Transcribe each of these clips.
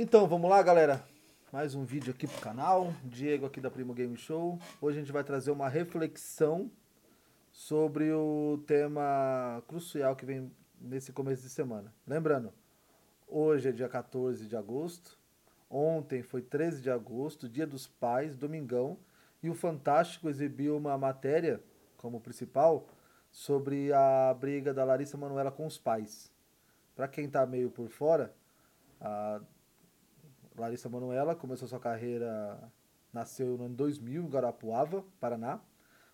Então, vamos lá, galera. Mais um vídeo aqui pro canal. Diego aqui da Primo Game Show. Hoje a gente vai trazer uma reflexão sobre o tema crucial que vem nesse começo de semana. Lembrando, hoje é dia 14 de agosto. Ontem foi 13 de agosto, dia dos pais, domingão. E o Fantástico exibiu uma matéria como principal sobre a briga da Larissa Manoela com os pais. Para quem tá meio por fora, a Larissa Manoela começou sua carreira, nasceu no ano 2000 em Guarapuava, Paraná.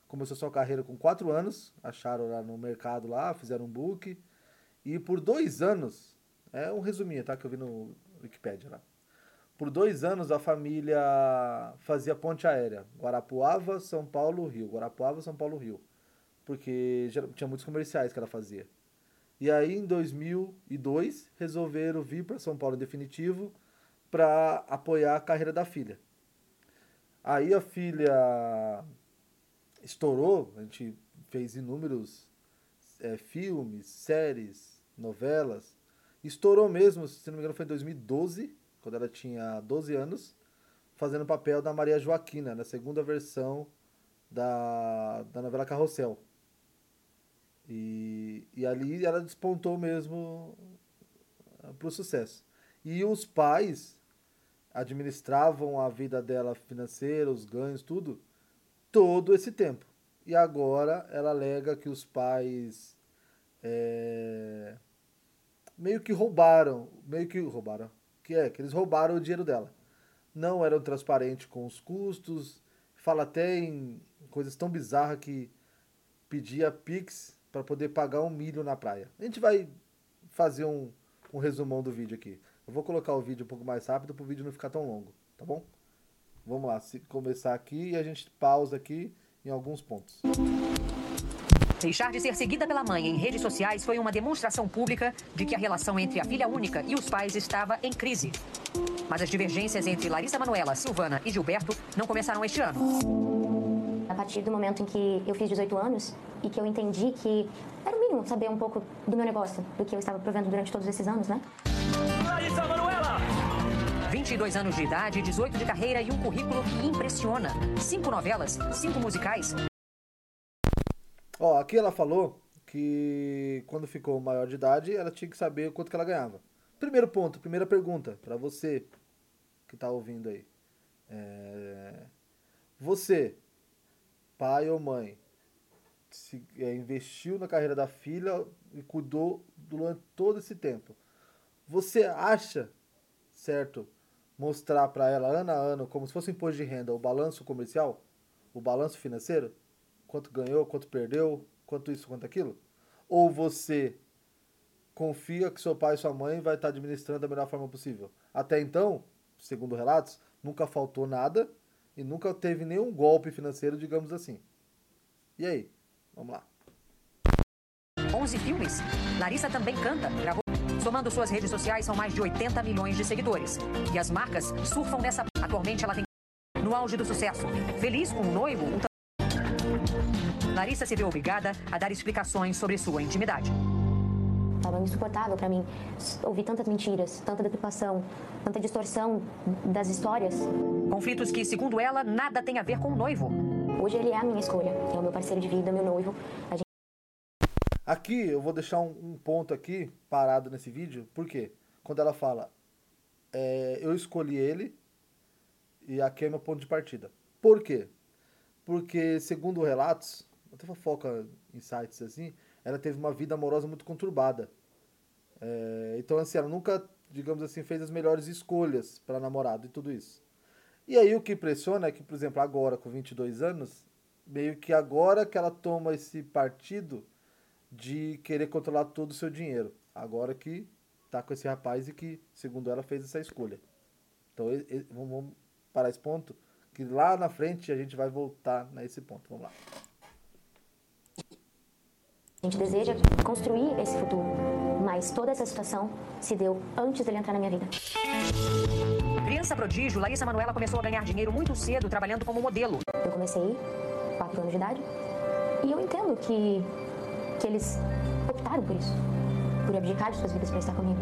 Começou sua carreira com 4 anos, acharam lá no mercado lá, fizeram um book. E por dois anos, é um resuminho, tá? Que eu vi no Wikipedia lá. Por dois anos a família fazia ponte aérea. Guarapuava, São Paulo, Rio. Guarapuava, São Paulo, Rio. Porque tinha muitos comerciais que ela fazia. E aí em 2002 resolveram vir para São Paulo definitivo para apoiar a carreira da filha. Aí a filha estourou, a gente fez inúmeros é, filmes, séries, novelas. Estourou mesmo, se não me engano foi em 2012, quando ela tinha 12 anos, fazendo o papel da Maria Joaquina, na segunda versão da, da novela Carrossel. E, e ali ela despontou mesmo ah, para o sucesso. E os pais administravam a vida dela financeira, os ganhos, tudo, todo esse tempo. E agora ela alega que os pais é, meio que roubaram, meio que roubaram, que é, que eles roubaram o dinheiro dela. Não eram transparentes com os custos, fala até em coisas tão bizarras que pedia Pix para poder pagar um milho na praia. A gente vai fazer um, um resumão do vídeo aqui. Eu vou colocar o vídeo um pouco mais rápido para o vídeo não ficar tão longo, tá bom? Vamos lá, se começar aqui e a gente pausa aqui em alguns pontos. Deixar de ser seguida pela mãe em redes sociais foi uma demonstração pública de que a relação entre a filha única e os pais estava em crise. Mas as divergências entre Larissa Manuela, Silvana e Gilberto não começaram este ano. A partir do momento em que eu fiz 18 anos e que eu entendi que era o mínimo saber um pouco do meu negócio, do que eu estava provendo durante todos esses anos, né? Larissa Manuela! 22 anos de idade, 18 de carreira e um currículo que impressiona. Cinco novelas, cinco musicais. Ó, aqui ela falou que quando ficou maior de idade, ela tinha que saber quanto que ela ganhava. Primeiro ponto, primeira pergunta para você que tá ouvindo aí. É... Você, pai ou mãe, se, é, investiu na carreira da filha e cuidou durante todo esse tempo. Você acha certo mostrar para ela ano a ano, como se fosse imposto de renda, o balanço comercial, o balanço financeiro? Quanto ganhou, quanto perdeu, quanto isso, quanto aquilo? Ou você confia que seu pai e sua mãe vai estar administrando da melhor forma possível? Até então, segundo relatos, nunca faltou nada e nunca teve nenhum golpe financeiro, digamos assim. E aí? Vamos lá. 11 filmes. Larissa também canta, gravou Somando suas redes sociais, são mais de 80 milhões de seguidores. E as marcas surfam nessa. Atualmente, ela tem. No auge do sucesso. Feliz com o noivo, um... Larissa se vê obrigada a dar explicações sobre sua intimidade. Estava insuportável para mim ouvir tantas mentiras, tanta deturpação, tanta distorção das histórias. Conflitos que, segundo ela, nada tem a ver com o noivo. Hoje ele é a minha escolha, é o meu parceiro de vida, meu noivo. Aqui eu vou deixar um, um, ponto aqui parado nesse vídeo, porque quando ela fala é, eu escolhi ele e aqui é meu ponto de partida. Por quê? Porque segundo relatos, até fofoca em sites assim, ela teve uma vida amorosa muito conturbada. É, então assim, ela nunca, digamos assim, fez as melhores escolhas para namorado e tudo isso. E aí o que impressiona é que, por exemplo, agora com 22 anos, meio que agora que ela toma esse partido de querer controlar todo o seu dinheiro. Agora que tá com esse rapaz e que, segundo ela, fez essa escolha. Então, vamos parar esse ponto, que lá na frente a gente vai voltar nesse ponto. Vamos lá. A gente deseja construir esse futuro, mas toda essa situação se deu antes dele entrar na minha vida. Criança prodígio, Larissa Manuela começou a ganhar dinheiro muito cedo trabalhando como modelo. Eu comecei 4 anos de idade e eu entendo que que eles optaram por isso, por abdicar de suas vidas para estar comigo.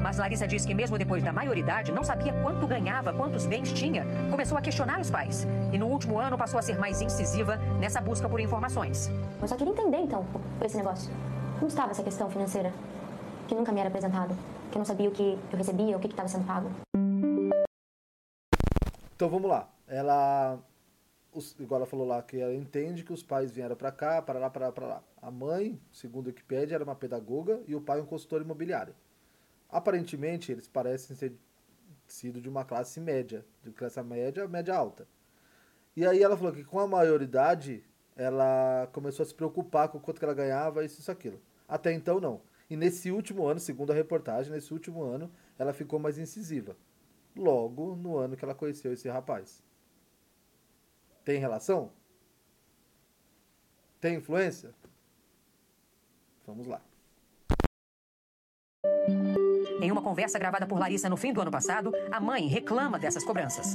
Mas Larissa diz que mesmo depois da maioridade, não sabia quanto ganhava, quantos bens tinha. Começou a questionar os pais. E no último ano passou a ser mais incisiva nessa busca por informações. Eu só queria entender, então, esse negócio. Como estava essa questão financeira? Que nunca me era apresentado. Que eu não sabia o que eu recebia, o que estava sendo pago. Então vamos lá. Ela os, igual ela falou lá, que ela entende que os pais vieram para cá, para lá, para lá, para lá. A mãe, segundo o Wikipedia, era uma pedagoga e o pai um consultor imobiliário. Aparentemente, eles parecem ser sido de uma classe média, de classe média, média alta. E aí ela falou que com a maioridade, ela começou a se preocupar com o quanto que ela ganhava, isso, isso, aquilo. Até então, não. E nesse último ano, segundo a reportagem, nesse último ano, ela ficou mais incisiva. Logo no ano que ela conheceu esse rapaz. Tem relação? Tem influência? Vamos lá. Em uma conversa gravada por Larissa no fim do ano passado, a mãe reclama dessas cobranças.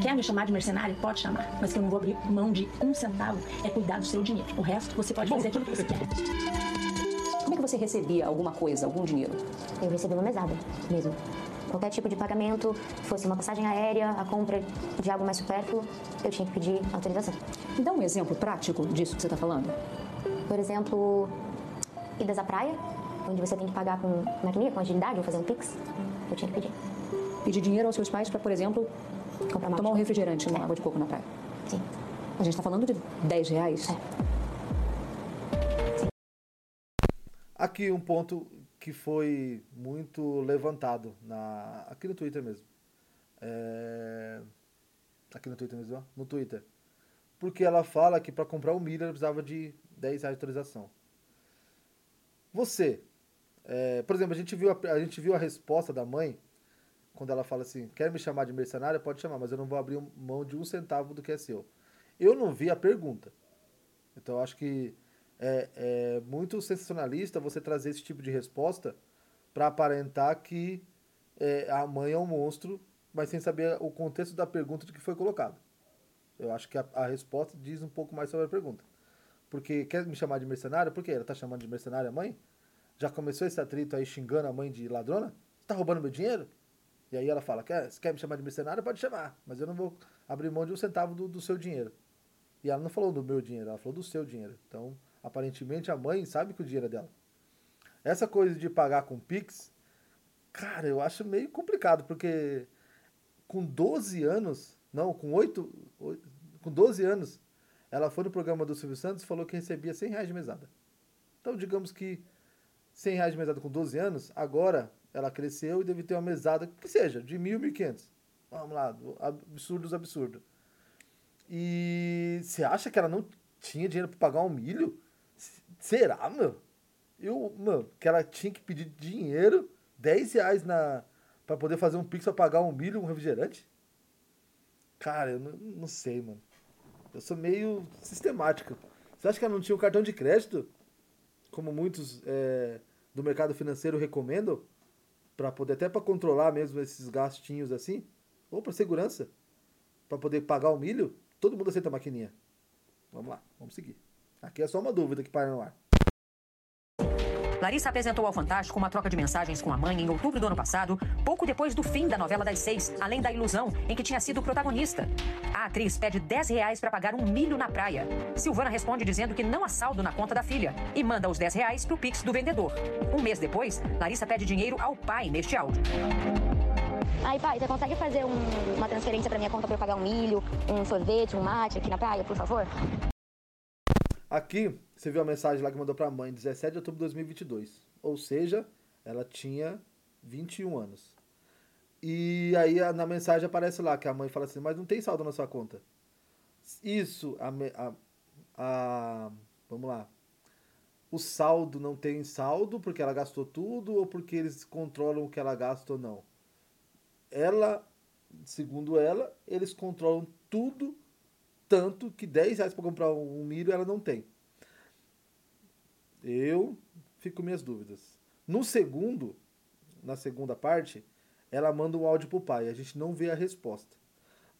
Quer me chamar de mercenário? Pode chamar. Mas que eu não vou abrir mão de um centavo é cuidar do seu dinheiro. O resto você pode fazer aquilo que você quer. Como é que você recebia alguma coisa, algum dinheiro? Eu recebi uma mesada mesmo qualquer tipo de pagamento, fosse uma passagem aérea, a compra de algo mais supérfluo, eu tinha que pedir autorização. Me dá um exemplo prático disso que você está falando. Por exemplo, idas à praia, onde você tem que pagar com maquininha, com agilidade, ou fazer um Pix, eu tinha que pedir. Pedir dinheiro aos seus pais para, por exemplo, Comprar tomar um refrigerante, uma é. água de coco na praia. Sim. A gente está falando de 10 reais? É. Aqui um ponto que foi muito levantado na, aqui no Twitter mesmo. É, aqui no Twitter mesmo, no Twitter. Porque ela fala que para comprar o milho ela precisava de 10 reais de autorização. Você, é, por exemplo, a gente, viu a, a gente viu a resposta da mãe quando ela fala assim: quer me chamar de mercenária? Pode chamar, mas eu não vou abrir mão de um centavo do que é seu. Eu não vi a pergunta. Então acho que é, é muito sensacionalista você trazer esse tipo de resposta para aparentar que é, a mãe é um monstro, mas sem saber o contexto da pergunta de que foi colocado. Eu acho que a, a resposta diz um pouco mais sobre a pergunta. Porque quer me chamar de mercenário? Por quê? Ela tá chamando de mercenária a mãe? Já começou esse atrito aí xingando a mãe de ladrona? Tá roubando meu dinheiro? E aí ela fala, quer, quer me chamar de mercenário, pode chamar, mas eu não vou abrir mão de um centavo do, do seu dinheiro. E ela não falou do meu dinheiro, ela falou do seu dinheiro. Então, Aparentemente a mãe sabe que o dinheiro é dela. Essa coisa de pagar com Pix, cara, eu acho meio complicado, porque com 12 anos, não, com 8, 8 com 12 anos, ela foi no programa do Silvio Santos e falou que recebia 100 reais de mesada. Então, digamos que 100 reais de mesada com 12 anos, agora ela cresceu e deve ter uma mesada, que seja, de 1.000, 1.500. Vamos lá, absurdos, absurdo. E você acha que ela não tinha dinheiro para pagar um milho? Será, meu? Eu, mano, que ela tinha que pedir dinheiro, 10 reais na, pra poder fazer um pix pra pagar um milho, um refrigerante? Cara, eu não, não sei, mano. Eu sou meio sistemático. Você acha que ela não tinha um cartão de crédito? Como muitos é, do mercado financeiro recomendam? para poder, até para controlar mesmo esses gastinhos assim? Ou para segurança? para poder pagar o milho? Todo mundo aceita a maquininha. Vamos lá, vamos seguir. Aqui é só uma dúvida que para no ar. Larissa apresentou ao Fantástico uma troca de mensagens com a mãe em outubro do ano passado, pouco depois do fim da novela das seis, além da ilusão em que tinha sido protagonista. A atriz pede 10 reais para pagar um milho na praia. Silvana responde dizendo que não há saldo na conta da filha e manda os 10 reais pro Pix do vendedor. Um mês depois, Larissa pede dinheiro ao pai neste áudio. Aí, pai, você consegue fazer um, uma transferência para minha conta para eu pagar um milho, um sorvete, um mate aqui na praia, por favor? Aqui, você viu a mensagem lá que mandou para a mãe, 17 de outubro de 2022. Ou seja, ela tinha 21 anos. E aí na mensagem aparece lá que a mãe fala assim, mas não tem saldo na sua conta. Isso, a, a, a vamos lá. O saldo não tem saldo porque ela gastou tudo ou porque eles controlam o que ela gasta ou não. Ela, segundo ela, eles controlam tudo tanto que 10 reais para comprar um milho ela não tem. Eu fico com minhas dúvidas. No segundo, na segunda parte, ela manda um áudio pro pai. A gente não vê a resposta.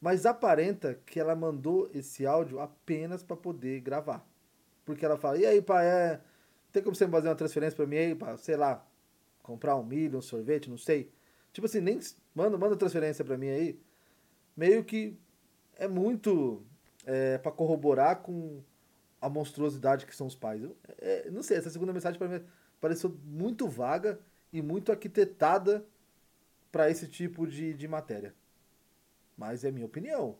Mas aparenta que ela mandou esse áudio apenas para poder gravar. Porque ela fala: "E aí, pai, é... tem como você fazer uma transferência para mim aí, pai? sei lá, comprar um milho, um sorvete, não sei. Tipo assim, nem manda, manda transferência para mim aí. Meio que é muito é, para corroborar com a monstruosidade que são os pais. Eu, é, não sei, essa segunda mensagem para mim pareceu muito vaga e muito arquitetada para esse tipo de, de matéria. Mas é minha opinião.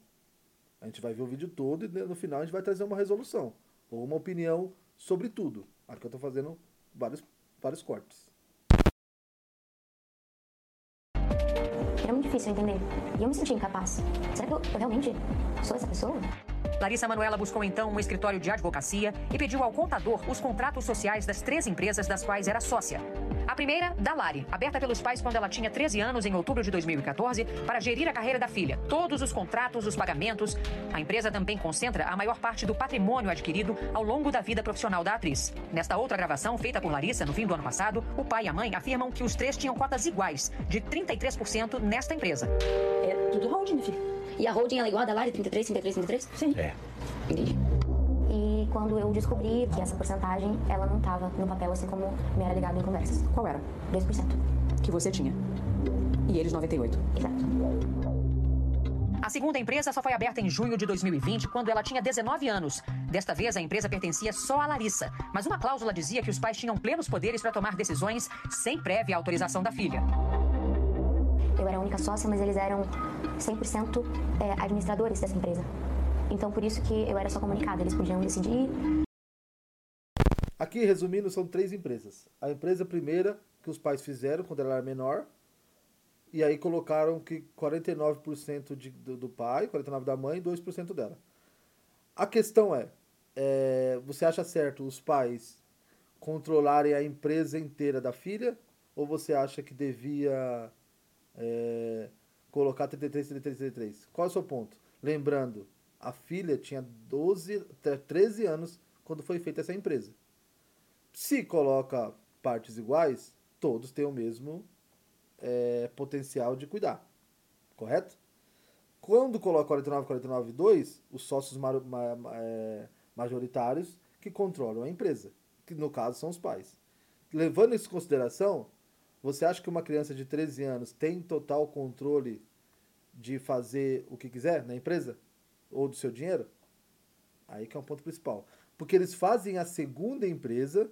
A gente vai ver o vídeo todo e no final a gente vai trazer uma resolução. Ou uma opinião sobre tudo. Aqui eu estou fazendo vários, vários cortes. Era muito difícil entender. E eu me senti incapaz. Será que eu, eu realmente sou essa pessoa? Larissa Manuela buscou então um escritório de advocacia e pediu ao contador os contratos sociais das três empresas das quais era sócia. A primeira, da Lari, aberta pelos pais quando ela tinha 13 anos em outubro de 2014 para gerir a carreira da filha. Todos os contratos, os pagamentos. A empresa também concentra a maior parte do patrimônio adquirido ao longo da vida profissional da atriz. Nesta outra gravação, feita por Larissa no fim do ano passado, o pai e a mãe afirmam que os três tinham cotas iguais, de 33% nesta empresa. É tudo holding, filho. E a holding ela é igual a da Lari, 33, 33, 33? Sim. É. Entendi. E quando eu descobri que essa porcentagem, ela não estava no papel, assim como me era ligado em conversas. Qual era? 2%. Que você tinha. E eles 98. Exato. A segunda empresa só foi aberta em junho de 2020, quando ela tinha 19 anos. Desta vez, a empresa pertencia só a Larissa, mas uma cláusula dizia que os pais tinham plenos poderes para tomar decisões sem prévia autorização da filha. Eu era a única sócia, mas eles eram 100% é, administradores dessa empresa. Então, por isso que eu era só comunicada. Eles podiam decidir. Aqui, resumindo, são três empresas. A empresa primeira, que os pais fizeram quando ela era menor, e aí colocaram que 49% de, do, do pai, 49% da mãe e 2% dela. A questão é, é, você acha certo os pais controlarem a empresa inteira da filha? Ou você acha que devia é, colocar 33, 33, 33? Qual é o seu ponto? Lembrando, a filha tinha 12, 13 anos quando foi feita essa empresa. Se coloca partes iguais, todos têm o mesmo é, potencial de cuidar. Correto? Quando coloca 49, 49 2, os sócios ma ma é, majoritários que controlam a empresa, que no caso são os pais. Levando isso em consideração, você acha que uma criança de 13 anos tem total controle de fazer o que quiser na empresa? Ou do seu dinheiro? Aí que é um ponto principal. Porque eles fazem a segunda empresa,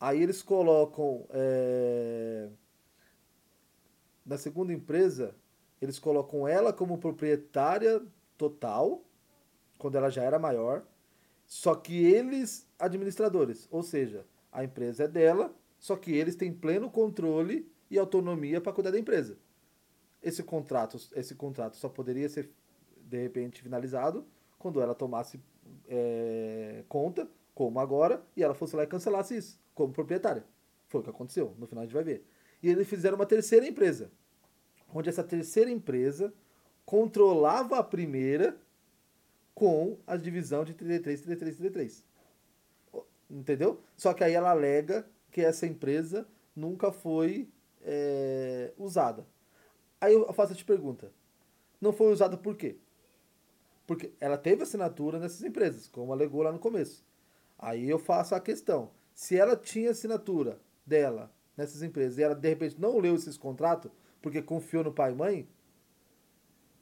aí eles colocam. É, na segunda empresa, eles colocam ela como proprietária total, quando ela já era maior, só que eles administradores, ou seja, a empresa é dela, só que eles têm pleno controle e autonomia para cuidar da empresa. Esse contrato, esse contrato só poderia ser de repente finalizado quando ela tomasse é, conta, como agora, e ela fosse lá e cancelasse isso, como proprietária. Foi o que aconteceu, no final a gente vai ver. E eles fizeram uma terceira empresa, onde essa terceira empresa controlava a primeira com a divisão de 33, 33, 33. Entendeu? Só que aí ela alega que essa empresa nunca foi é, usada. Aí eu faço a te pergunta: não foi usada por quê? Porque ela teve assinatura nessas empresas, como alegou lá no começo. Aí eu faço a questão: se ela tinha assinatura dela nessas empresas e ela de repente não leu esses contratos porque confiou no pai e mãe,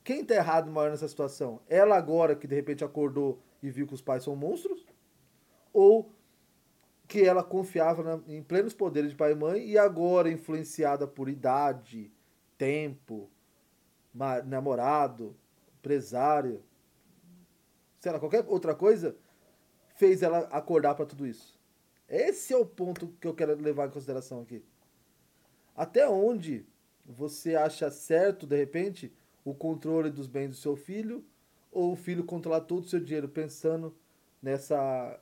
quem está errado maior nessa situação? Ela agora que de repente acordou e viu que os pais são monstros? Ou que ela confiava na, em plenos poderes de pai e mãe e agora influenciada por idade, tempo, namorado, empresário, sei lá, qualquer outra coisa, fez ela acordar para tudo isso. Esse é o ponto que eu quero levar em consideração aqui. Até onde você acha certo, de repente, o controle dos bens do seu filho, ou o filho controlar todo o seu dinheiro, pensando nessa,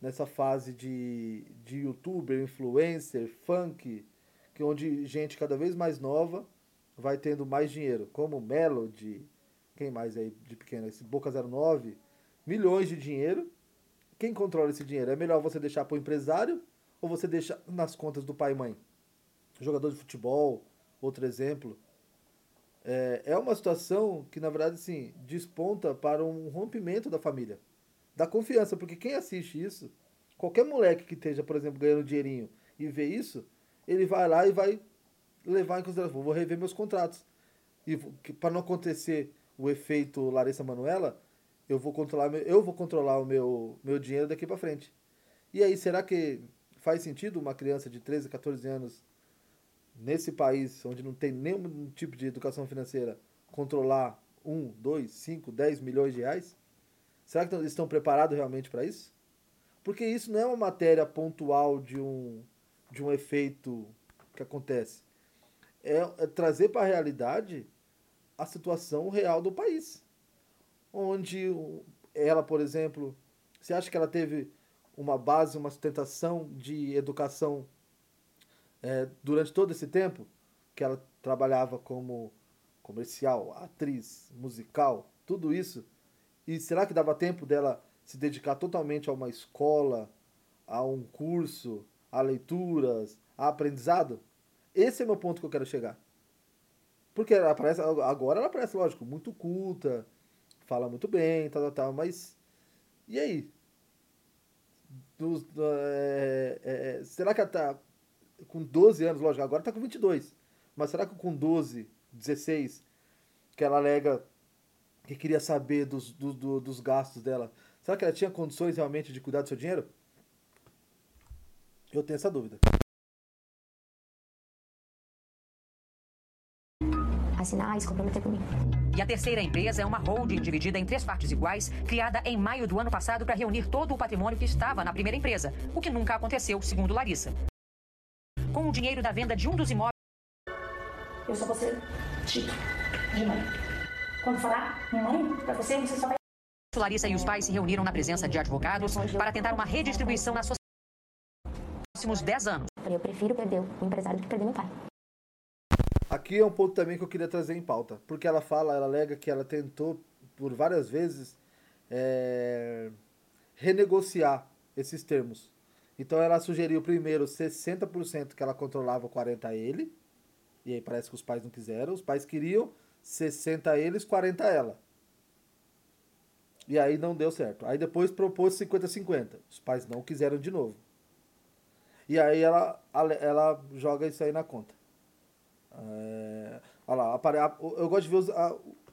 nessa fase de, de youtuber, influencer, funk, que onde gente cada vez mais nova vai tendo mais dinheiro, como Melody, quem mais aí de pequeno? Esse Boca 09, milhões de dinheiro. Quem controla esse dinheiro? É melhor você deixar para o empresário ou você deixa nas contas do pai e mãe? Jogador de futebol, outro exemplo. É, é uma situação que, na verdade, sim, desponta para um rompimento da família. Da confiança, porque quem assiste isso, qualquer moleque que esteja, por exemplo, ganhando dinheirinho e vê isso, ele vai lá e vai levar em consideração, vou rever meus contratos. E para não acontecer o efeito Larissa Manuela, eu vou controlar, eu vou controlar o meu, meu dinheiro daqui para frente. E aí, será que faz sentido uma criança de 13, 14 anos nesse país onde não tem nenhum tipo de educação financeira controlar 1, 2, 5, 10 milhões de reais? Será que estão preparados realmente para isso? Porque isso não é uma matéria pontual de um, de um efeito que acontece. É, é trazer para a realidade a situação real do país. Onde ela, por exemplo, você acha que ela teve uma base, uma sustentação de educação é, durante todo esse tempo? Que ela trabalhava como comercial, atriz, musical, tudo isso. E será que dava tempo dela se dedicar totalmente a uma escola, a um curso, a leituras, a aprendizado? Esse é meu ponto que eu quero chegar. Porque ela parece, agora ela parece, lógico, muito culta, fala muito bem, tal, tal, tal, mas. E aí? Dos, é, é, será que ela tá com 12 anos, lógico, agora tá com 22, mas será que com 12, 16, que ela alega que queria saber dos, do, do, dos gastos dela, será que ela tinha condições realmente de cuidar do seu dinheiro? Eu tenho essa dúvida. assinar e se comprometer comigo. E a terceira empresa é uma holding dividida em três partes iguais, criada em maio do ano passado para reunir todo o patrimônio que estava na primeira empresa, o que nunca aconteceu, segundo Larissa. Com o dinheiro da venda de um dos imóveis. Eu só vou ser chique de mãe. Quando falar mãe, para você, você só vai. Larissa e os pais se reuniram na presença de advogados para tentar uma redistribuição na sociedade nos próximos 10 anos. Eu prefiro perder o empresário do que perder meu pai. Aqui é um ponto também que eu queria trazer em pauta, porque ela fala, ela alega que ela tentou por várias vezes é, renegociar esses termos. Então ela sugeriu primeiro 60% que ela controlava 40 a ele, e aí parece que os pais não quiseram, os pais queriam 60 a eles, 40 a ela. E aí não deu certo. Aí depois propôs 50-50. Os pais não quiseram de novo. E aí ela, ela joga isso aí na conta. É, olha lá, eu gosto de ver os,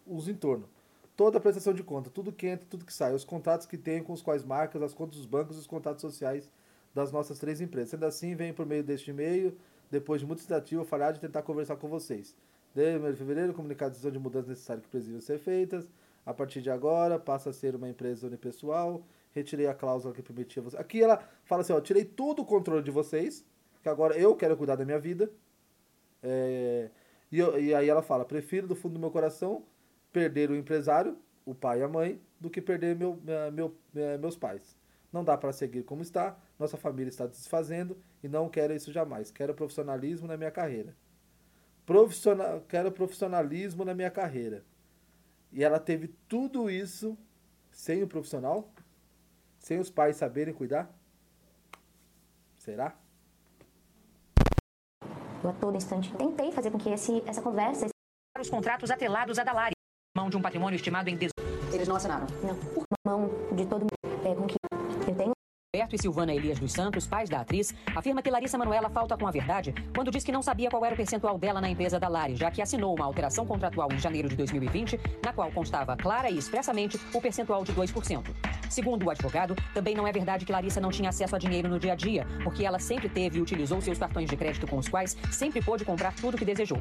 os entornos. Toda a prestação de conta, tudo que entra, tudo que sai, os contratos que tem com os quais marcas, as contas dos bancos os contratos sociais das nossas três empresas. Sendo assim, vem por meio deste e-mail, depois de muito tentativa, falhar de tentar conversar com vocês. Desde 1 de fevereiro, comunicar a decisão de mudanças necessárias que precisam ser feitas. A partir de agora, passa a ser uma empresa unipessoal. Retirei a cláusula que permitia você. Aqui ela fala assim: ó, tirei todo o controle de vocês, que agora eu quero cuidar da minha vida. É, e, eu, e aí ela fala: prefiro do fundo do meu coração perder o empresário, o pai e a mãe, do que perder meu, meu, meus pais. Não dá para seguir como está, nossa família está desfazendo e não quero isso jamais. Quero profissionalismo na minha carreira. Profissional, quero profissionalismo na minha carreira. E ela teve tudo isso sem o profissional? Sem os pais saberem cuidar? Será? Eu a todo instante tentei fazer com que esse, essa conversa. Os contratos atrelados a Dalari, mão de um patrimônio estimado em. Eles não assinaram? Não. Mão de todo mundo. É, com que Roberto e Silvana Elias dos Santos, pais da atriz, afirma que Larissa Manuela falta com a verdade quando diz que não sabia qual era o percentual dela na empresa da Lari, já que assinou uma alteração contratual em janeiro de 2020, na qual constava clara e expressamente o percentual de 2%. Segundo o advogado, também não é verdade que Larissa não tinha acesso a dinheiro no dia a dia, porque ela sempre teve e utilizou seus cartões de crédito com os quais sempre pôde comprar tudo que desejou.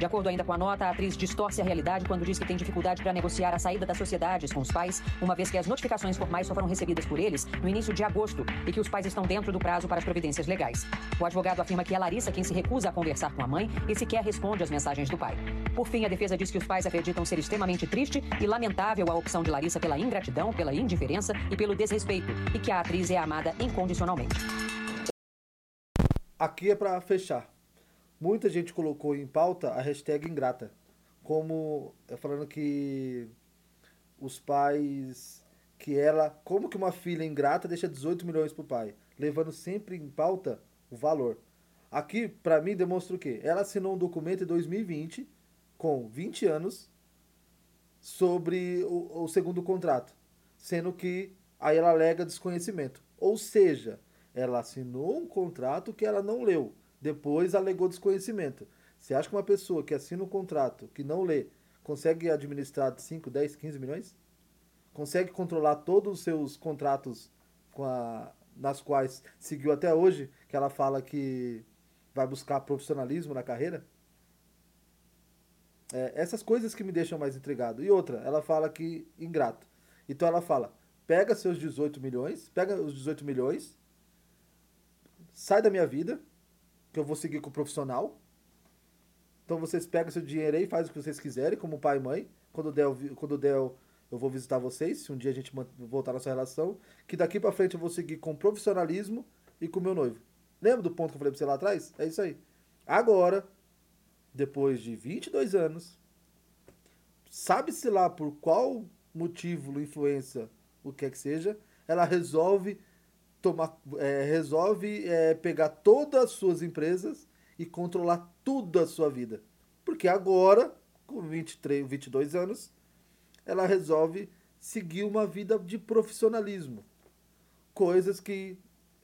De acordo ainda com a nota, a atriz distorce a realidade quando diz que tem dificuldade para negociar a saída das sociedades com os pais, uma vez que as notificações formais só foram recebidas por eles no início de agosto e que os pais estão dentro do prazo para as providências legais. O advogado afirma que é Larissa quem se recusa a conversar com a mãe e sequer responde às mensagens do pai. Por fim, a defesa diz que os pais acreditam ser extremamente triste e lamentável a opção de Larissa pela ingratidão, pela indiferença e pelo desrespeito, e que a atriz é amada incondicionalmente. Aqui é para fechar muita gente colocou em pauta a hashtag ingrata, como é, falando que os pais que ela, como que uma filha ingrata deixa 18 milhões pro pai, levando sempre em pauta o valor. Aqui, para mim, demonstra o quê? Ela assinou um documento em 2020, com 20 anos, sobre o, o segundo contrato, sendo que aí ela alega desconhecimento. Ou seja, ela assinou um contrato que ela não leu Depois alegou desconhecimento. Você acha que uma pessoa que assina um contrato, que não lê, consegue administrar 5, 10, 15 milhões? Consegue controlar todos os seus contratos com a, nas quais seguiu até hoje, que ela fala que vai buscar profissionalismo na carreira? É, essas coisas que me deixam mais intrigado. E outra, ela fala que ingrato. Então ela fala: pega seus 18 milhões, pega os 18 milhões, sai da minha vida, que eu vou seguir com o profissional. Então vocês pegam seu dinheiro aí, fazem o que vocês quiserem, como pai e mãe. Quando der, quando der eu vou visitar vocês, se um dia a gente voltar nossa relação, que daqui para frente eu vou seguir com profissionalismo e com meu noivo. Lembra do ponto que eu falei pra você lá atrás? É isso aí. Agora, depois de 22 anos, sabe-se lá por qual motivo, influência, o que é que seja, ela resolve tomar, é, resolve é, pegar todas as suas empresas e controlar tudo a sua vida. Porque agora, com 23, 22 anos, ela resolve seguir uma vida de profissionalismo. Coisas que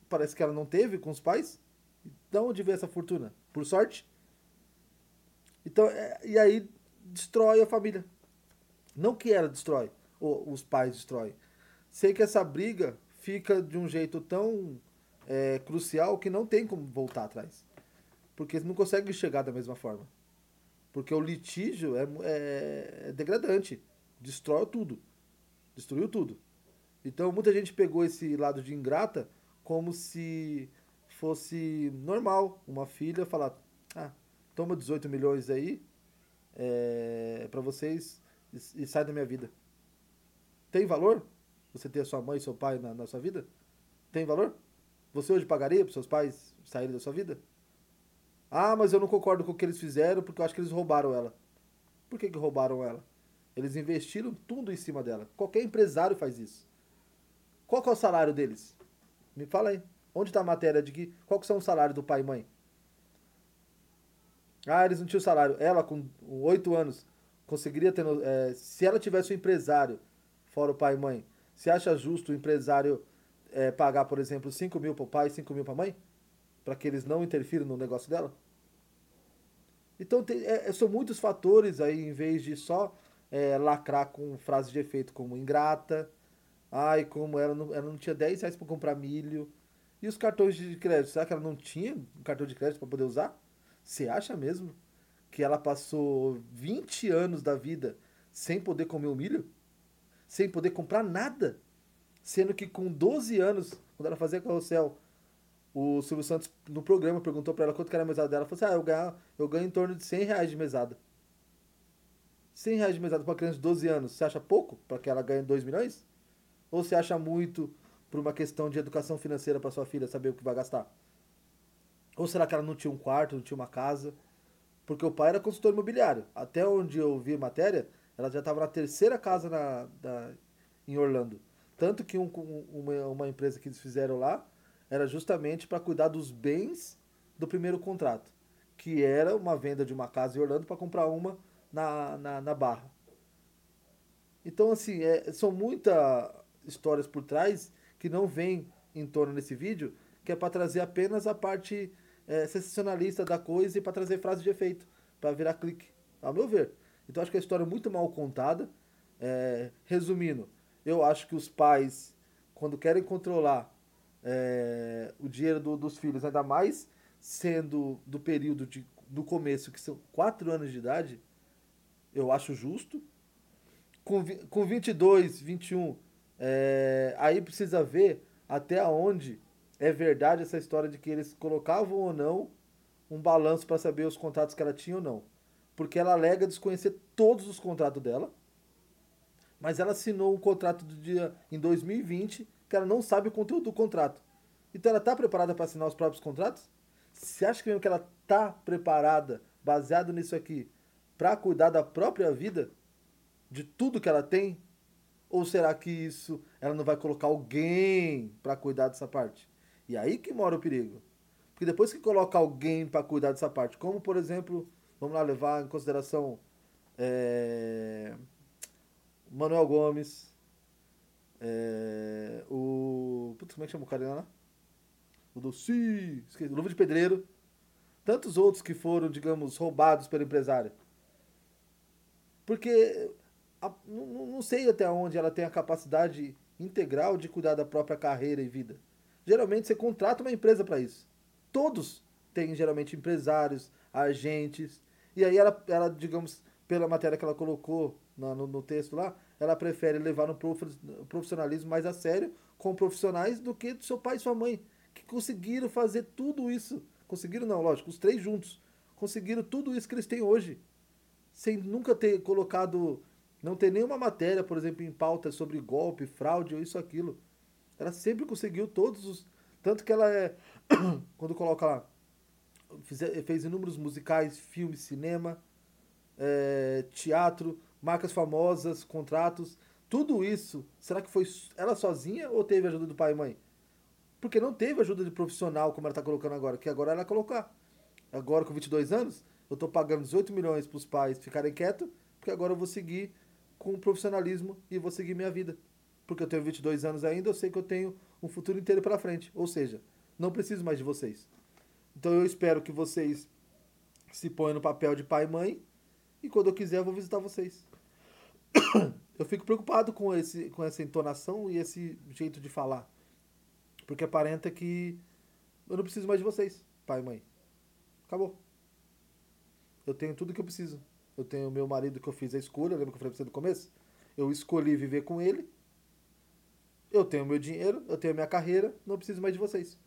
parece que ela não teve com os pais. Então, onde veio essa fortuna? Por sorte? Então, é, e aí destrói a família. Não que ela destrói, ou os pais destroem. Sei que essa briga fica de um jeito tão é, crucial que não tem como voltar atrás. Porque não consegue chegar da mesma forma. Porque o litígio é, é, é degradante. Destrói tudo. Destruiu tudo. Então muita gente pegou esse lado de ingrata como se fosse normal uma filha falar: ah, toma 18 milhões aí é, para vocês e, e, sai da minha vida. Tem valor você ter sua mãe e seu pai na, na sua vida? Tem valor? Você hoje pagaria para seus pais saírem da sua vida? Ah, mas eu não concordo com o que eles fizeram porque eu acho que eles roubaram ela. Por que, que roubaram ela? Eles investiram tudo em cima dela. Qualquer empresário faz isso. Qual é o salário deles? Me fala aí. Onde está a matéria de que. Qual que são os salários do pai e mãe? Ah, eles não tinham salário. Ela, com oito anos, conseguiria ter. É, se ela tivesse um empresário, fora o pai e mãe, você acha justo o empresário é, pagar, por exemplo, 5 mil para o pai e 5 mil para a mãe? Para que eles não interfiram no negócio dela? Então, tem, é, são muitos fatores aí, em vez de só é, lacrar com frases de efeito como ingrata, ai, como ela não, ela não tinha 10 reais para comprar milho. E os cartões de crédito, será que ela não tinha um cartão de crédito para poder usar? Você acha mesmo que ela passou 20 anos da vida sem poder comer o milho? Sem poder comprar nada? Sendo que com 12 anos, quando ela fazia carrossel, o Silvio Santos, no programa, perguntou para ela quanto era a mesada dela. Ela falou assim: Ah, eu ganho, eu ganho em torno de 100 reais de mesada. 100 reais de mesada para uma criança de 12 anos, você acha pouco para que ela ganhe 2 milhões? Ou você acha muito por uma questão de educação financeira para sua filha saber o que vai gastar? Ou será que ela não tinha um quarto, não tinha uma casa? Porque o pai era consultor imobiliário. Até onde eu vi matéria, ela já estava na terceira casa na, da, em Orlando. Tanto que um, uma, uma empresa que eles fizeram lá era justamente para cuidar dos bens do primeiro contrato, que era uma venda de uma casa em Orlando para comprar uma na, na, na Barra. Então, assim, é, são muitas histórias por trás que não vem em torno desse vídeo, que é para trazer apenas a parte é, sensacionalista da coisa e para trazer frase de efeito, para virar clique, ao meu ver. Então acho que a história é muito mal contada. É, resumindo, eu acho que os pais, quando querem controlar é, o dinheiro do, dos filhos, ainda mais sendo do período de, do começo, que são 4 anos de idade, eu acho justo. Com, com 22, 21, é, aí precisa ver até onde é verdade essa história de que eles colocavam ou não um balanço para saber os contratos que ela tinha ou não. Porque ela alega desconhecer todos os contratos dela, mas ela assinou um contrato do dia em 2020 que ela não sabe o conteúdo do contrato. Então ela está preparada para assinar os próprios contratos? Você acha que mesmo que ela está preparada, baseado nisso aqui, para cuidar da própria vida, de tudo que ela tem? Ou será que isso ela não vai colocar alguém para cuidar dessa parte? E aí que mora o perigo. Porque depois que coloca alguém para cuidar dessa parte, como por exemplo, vamos lá levar em consideração é, Manuel Gomes, é, o. Putz, como é que chama o cara lá? O do Si, esqueci, Luva de Pedreiro. tantos outros que foram, digamos, roubados pelo empresário. Porque a, não, não sei até onde ela tem a capacidade integral de cuidar da própria carreira e vida. Geralmente você contrata uma empresa para isso. Todos têm geralmente empresários, agentes. E aí ela, ela digamos, pela matéria que ela colocou no, no, no texto lá, ela prefere levar no profissionalismo mais a sério com profissionais do que do seu pai e sua mãe, que conseguiram fazer tudo isso. Conseguiram não, lógico, os três juntos. Conseguiram tudo isso que eles têm hoje. Sem nunca ter colocado, não ter nenhuma matéria, por exemplo, em pauta sobre golpe, fraude ou isso, aquilo. Ela sempre conseguiu todos os. Tanto que ela é. quando coloca lá. Fez inúmeros musicais, filmes, cinema, é, teatro, marcas famosas, contratos. Tudo isso, será que foi ela sozinha ou teve ajuda do pai e mãe? Porque não teve ajuda de profissional, como ela está colocando agora, que agora ela colocar. Agora com 22 anos, eu estou pagando 18 milhões para os pais ficarem quietos, porque agora eu vou seguir com profissionalismo e vou seguir minha vida. Porque eu tenho 22 anos ainda, eu sei que eu tenho um futuro inteiro pela frente. Ou seja, não preciso mais de vocês. Então eu espero que vocês se ponham no papel de pai e mãe, e quando eu quiser eu vou visitar vocês. Eu fico preocupado com, esse, com essa entonação e esse jeito de falar. Porque aparenta que eu não preciso mais de vocês, pai e mãe. Acabou. Eu tenho tudo que eu preciso. Eu tenho meu marido que eu fiz a escolha, lembra que eu falei pra você no começo? Eu escolhi viver com ele. Eu tenho meu dinheiro, eu tenho minha carreira, não preciso mais de vocês.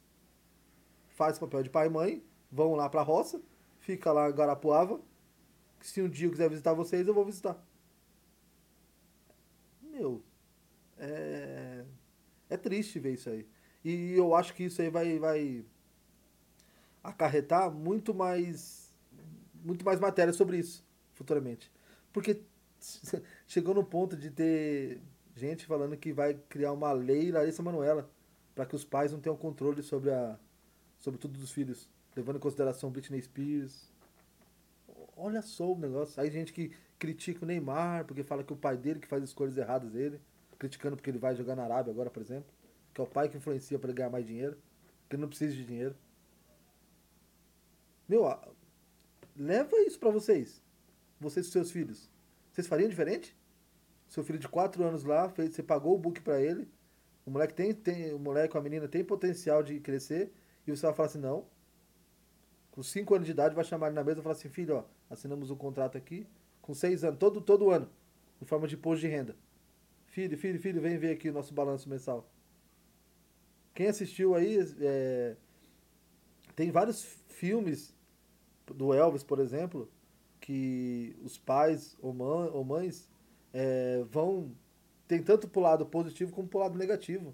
Faz o papel de pai e mãe, vão lá pra roça, fica lá em. Se um dia eu quiser visitar vocês, eu vou visitar. Meu, é, é triste ver isso aí. E eu acho que isso aí vai, vai acarretar muito mais, muito mais matéria sobre isso futuramente. Porque chegou no ponto de ter gente falando que vai criar uma lei Larissa Manuela para que os pais não tenham controle sobre a sobre tudo dos filhos, levando em consideração Britney Spears. Olha só o negócio. Aí gente que critica o Neymar porque fala que o pai dele que faz escolhas erradas dele, criticando porque ele vai jogar na Arábia agora, por exemplo que é o pai que influencia para ele ganhar mais dinheiro, que ele não precisa de dinheiro. Meu, leva isso para vocês, vocês e seus filhos. Vocês fariam diferente? Seu filho de 4 anos lá, fez, você pagou o book para ele, o moleque tem, tem, o moleque a menina tem potencial de crescer, e você vai falar assim, não. Com 5 anos de idade, vai chamar ele na mesa e falar assim, filho, ó, assinamos um contrato aqui, com 6 anos, todo, todo ano, em forma de imposto de renda. Filho, filho, filho, vem ver aqui o nosso balanço mensal. Quem assistiu aí, é, tem vários filmes do Elvis, por exemplo, que os pais ou, mãe, ou mães é, vão tem tanto pro lado positivo como pro lado negativo.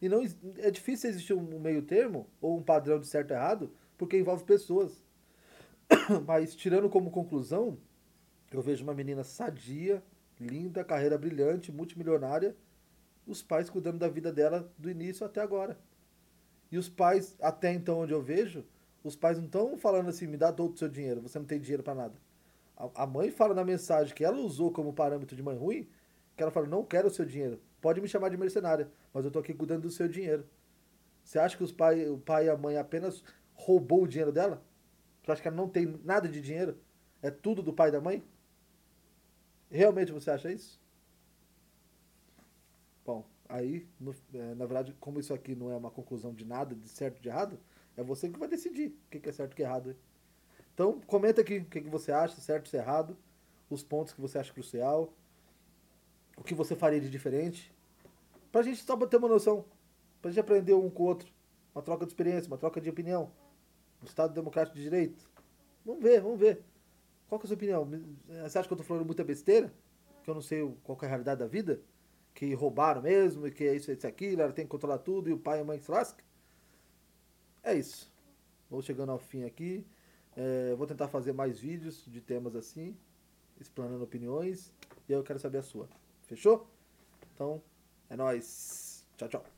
E não é difícil existir um meio termo ou um padrão de certo e errado, porque envolve pessoas. Mas tirando como conclusão, eu vejo uma menina sadia, linda, carreira brilhante, multimilionária, os pais cuidando da vida dela do início até agora. E os pais, até então onde eu vejo, os pais não estão falando assim, me dá todo o seu dinheiro, você não tem dinheiro para nada. A, a mãe fala na mensagem que ela usou como parâmetro de mãe ruim, que ela fala, não quero o seu dinheiro. Pode me chamar de mercenária, mas eu tô aqui cuidando do seu dinheiro. Você acha que os pai, o pai e a mãe apenas roubou o dinheiro dela? Você acha que ela não tem nada de dinheiro? É tudo do pai e da mãe? Realmente você acha isso? Bom, aí, no, é, na verdade, como isso aqui não é uma conclusão de nada, de certo e de errado, é você que vai decidir o que, é certo e o que é errado. Então, comenta aqui o que, que você acha, certo e errado, os pontos que você acha crucial, o que você faria de diferente, pra gente só ter uma noção, pra gente aprender um com o outro, uma troca de experiência, uma troca de opinião. No Estado Democrático de Direito. Vamos ver, vamos ver. Qual que é a sua opinião? Você acha que eu tô falando muita besteira? Que eu não sei qual é a realidade da vida? que roubaram mesmo, e que é isso, isso, aquilo, ela tem que controlar tudo e o pai e a mãe se lasca. É isso. Vou chegando ao fim aqui. É, vou tentar fazer mais vídeos de temas assim, explanando opiniões, e eu quero saber a sua. Fechou? Então, é nóis. Tchau, tchau.